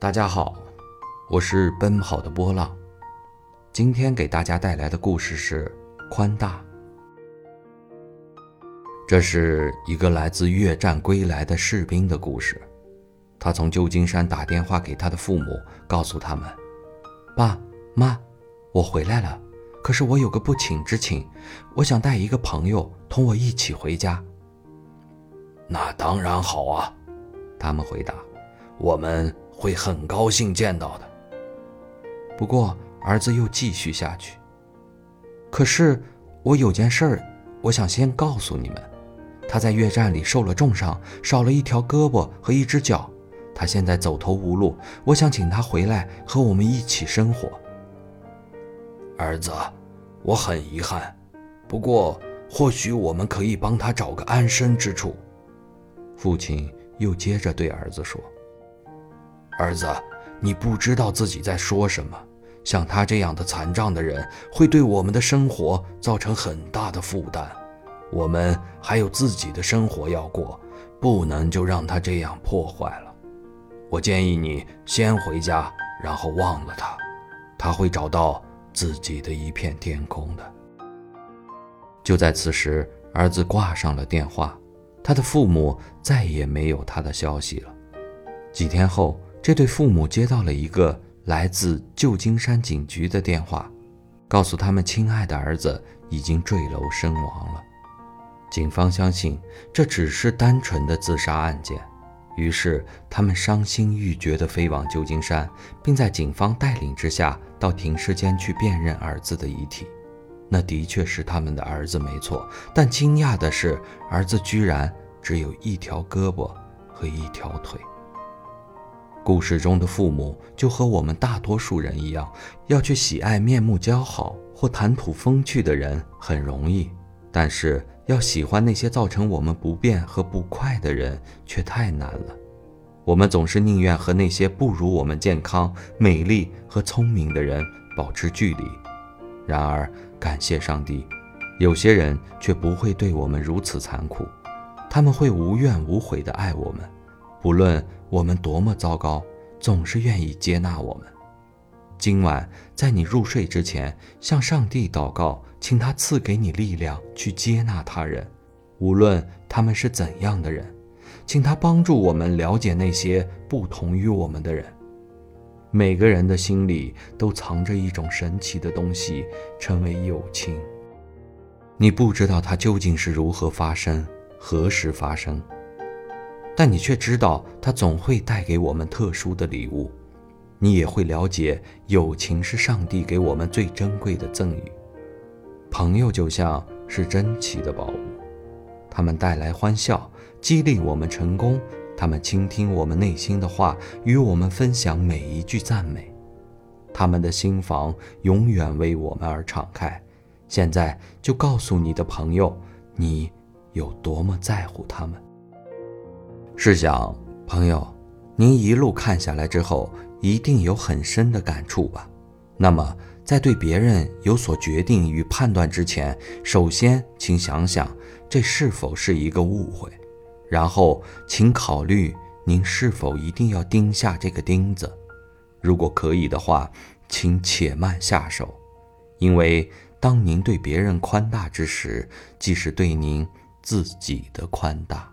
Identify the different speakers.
Speaker 1: 大家好，我是奔跑的波浪。今天给大家带来的故事是宽大。这是一个来自越战归来的士兵的故事。他从旧金山打电话给他的父母，告诉他们：“爸妈，我回来了。可是我有个不请之请，我想带一个朋友同我一起回家。”
Speaker 2: 那当然好啊，他们回答：“我们会很高兴见到的。”
Speaker 1: 不过，儿子又继续下去。可是，我有件事儿，我想先告诉你们：他在越战里受了重伤，少了一条胳膊和一只脚，他现在走投无路。我想请他回来和我们一起生活。
Speaker 2: 儿子，我很遗憾，不过或许我们可以帮他找个安身之处。
Speaker 1: 父亲又接着对儿子说：“
Speaker 2: 儿子，你不知道自己在说什么。像他这样的残障的人，会对我们的生活造成很大的负担。我们还有自己的生活要过，不能就让他这样破坏了。我建议你先回家，然后忘了他，他会找到自己的一片天空的。”
Speaker 1: 就在此时，儿子挂上了电话。他的父母再也没有他的消息了。几天后，这对父母接到了一个来自旧金山警局的电话，告诉他们亲爱的儿子已经坠楼身亡了。警方相信这只是单纯的自杀案件，于是他们伤心欲绝地飞往旧金山，并在警方带领之下到停尸间去辨认儿子的遗体。那的确是他们的儿子，没错。但惊讶的是，儿子居然只有一条胳膊和一条腿。故事中的父母就和我们大多数人一样，要去喜爱面目姣好或谈吐风趣的人很容易，但是要喜欢那些造成我们不便和不快的人却太难了。我们总是宁愿和那些不如我们健康、美丽和聪明的人保持距离。然而。感谢上帝，有些人却不会对我们如此残酷，他们会无怨无悔地爱我们，不论我们多么糟糕，总是愿意接纳我们。今晚在你入睡之前，向上帝祷告，请他赐给你力量去接纳他人，无论他们是怎样的人，请他帮助我们了解那些不同于我们的人。每个人的心里都藏着一种神奇的东西，称为友情。你不知道它究竟是如何发生、何时发生，但你却知道它总会带给我们特殊的礼物。你也会了解，友情是上帝给我们最珍贵的赠予。朋友就像是珍奇的宝物，他们带来欢笑，激励我们成功。他们倾听我们内心的话，与我们分享每一句赞美。他们的心房永远为我们而敞开。现在就告诉你的朋友，你有多么在乎他们。试想，朋友，您一路看下来之后，一定有很深的感触吧？那么，在对别人有所决定与判断之前，首先请想想，这是否是一个误会。然后，请考虑您是否一定要钉下这个钉子。如果可以的话，请且慢下手，因为当您对别人宽大之时，即是对您自己的宽大。